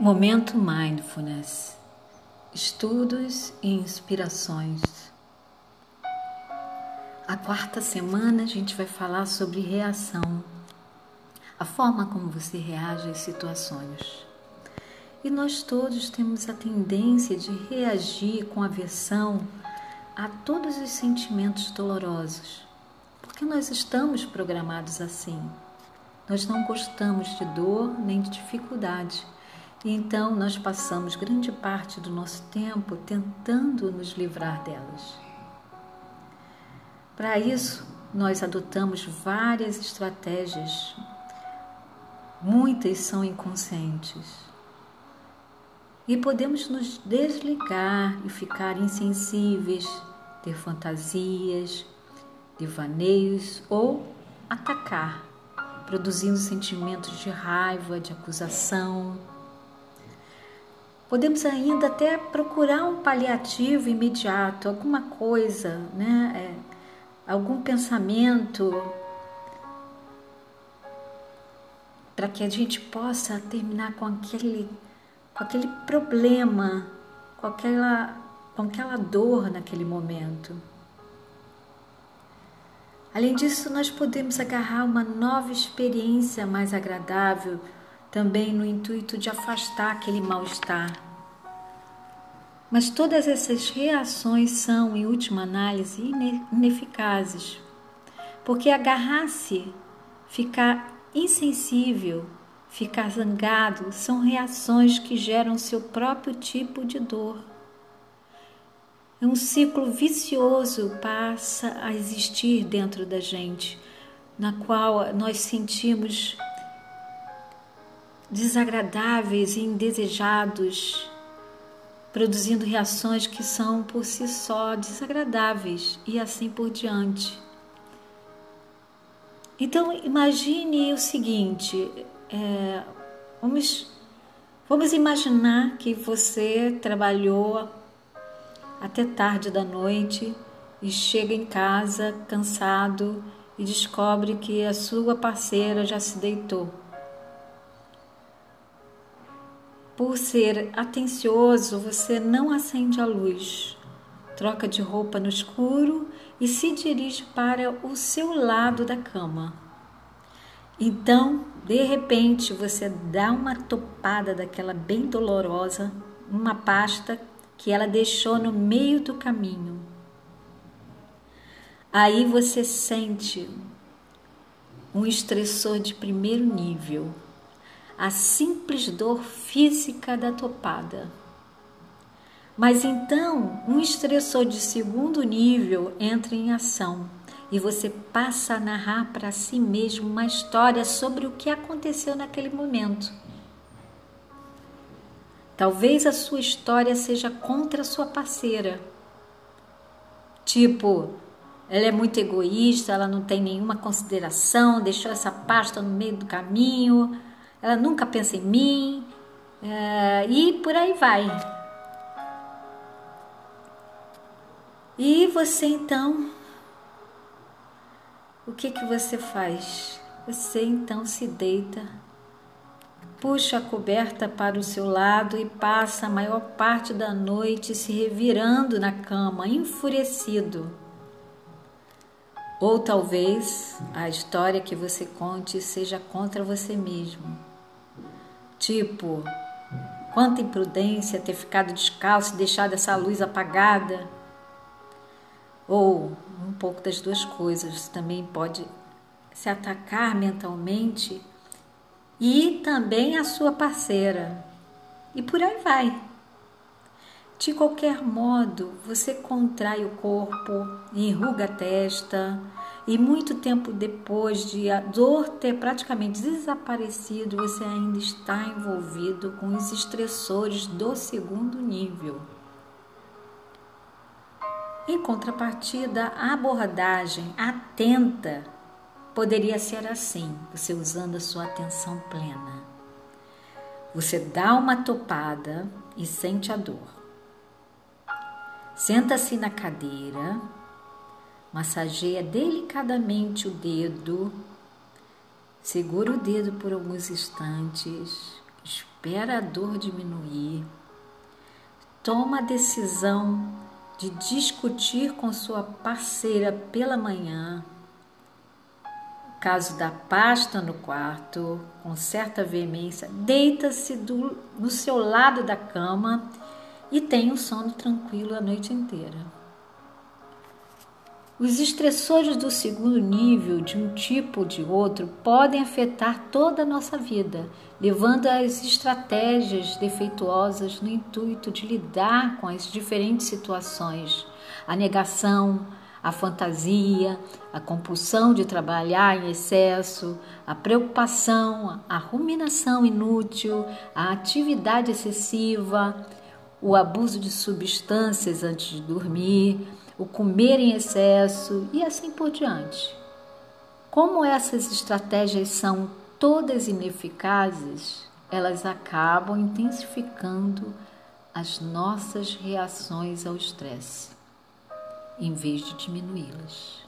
Momento Mindfulness Estudos e inspirações. A quarta semana a gente vai falar sobre reação, a forma como você reage às situações. E nós todos temos a tendência de reagir com aversão a todos os sentimentos dolorosos, porque nós estamos programados assim. Nós não gostamos de dor nem de dificuldade então nós passamos grande parte do nosso tempo tentando nos livrar delas. Para isso, nós adotamos várias estratégias, muitas são inconscientes. E podemos nos desligar e ficar insensíveis, ter fantasias, devaneios ou atacar, produzindo sentimentos de raiva, de acusação Podemos ainda até procurar um paliativo imediato, alguma coisa, né? É, algum pensamento para que a gente possa terminar com aquele, com aquele problema, com aquela, com aquela dor naquele momento. Além disso, nós podemos agarrar uma nova experiência mais agradável também no intuito de afastar aquele mal-estar. Mas todas essas reações são, em última análise, ineficazes, porque agarrar-se, ficar insensível, ficar zangado são reações que geram seu próprio tipo de dor. Um ciclo vicioso passa a existir dentro da gente, na qual nós sentimos desagradáveis e indesejados, produzindo reações que são por si só desagradáveis e assim por diante. Então imagine o seguinte: é, vamos, vamos imaginar que você trabalhou até tarde da noite e chega em casa cansado e descobre que a sua parceira já se deitou. Por ser atencioso, você não acende a luz, troca de roupa no escuro e se dirige para o seu lado da cama. Então, de repente, você dá uma topada daquela bem dolorosa, uma pasta que ela deixou no meio do caminho. Aí você sente um estressor de primeiro nível a simples dor física da topada. Mas então, um estressor de segundo nível entra em ação e você passa a narrar para si mesmo uma história sobre o que aconteceu naquele momento. Talvez a sua história seja contra a sua parceira. Tipo, ela é muito egoísta, ela não tem nenhuma consideração, deixou essa pasta no meio do caminho ela nunca pensa em mim, é, e por aí vai. E você então, o que que você faz? Você então se deita, puxa a coberta para o seu lado e passa a maior parte da noite se revirando na cama, enfurecido ou talvez a história que você conte seja contra você mesmo. Tipo, quanta imprudência ter ficado descalço e deixado essa luz apagada. Ou um pouco das duas coisas. Também pode se atacar mentalmente e também a sua parceira. E por aí vai. De qualquer modo, você contrai o corpo, enruga a testa, e muito tempo depois de a dor ter praticamente desaparecido, você ainda está envolvido com os estressores do segundo nível. Em contrapartida, a abordagem atenta poderia ser assim, você usando a sua atenção plena. Você dá uma topada e sente a dor. Senta-se na cadeira Massageia delicadamente o dedo, segura o dedo por alguns instantes, espera a dor diminuir, toma a decisão de discutir com sua parceira pela manhã, caso da pasta no quarto, com certa veemência, deita-se no seu lado da cama e tem um sono tranquilo a noite inteira. Os estressores do segundo nível, de um tipo ou de outro, podem afetar toda a nossa vida, levando às estratégias defeituosas no intuito de lidar com as diferentes situações. A negação, a fantasia, a compulsão de trabalhar em excesso, a preocupação, a ruminação inútil, a atividade excessiva, o abuso de substâncias antes de dormir o comer em excesso e assim por diante. Como essas estratégias são todas ineficazes, elas acabam intensificando as nossas reações ao estresse, em vez de diminuí-las.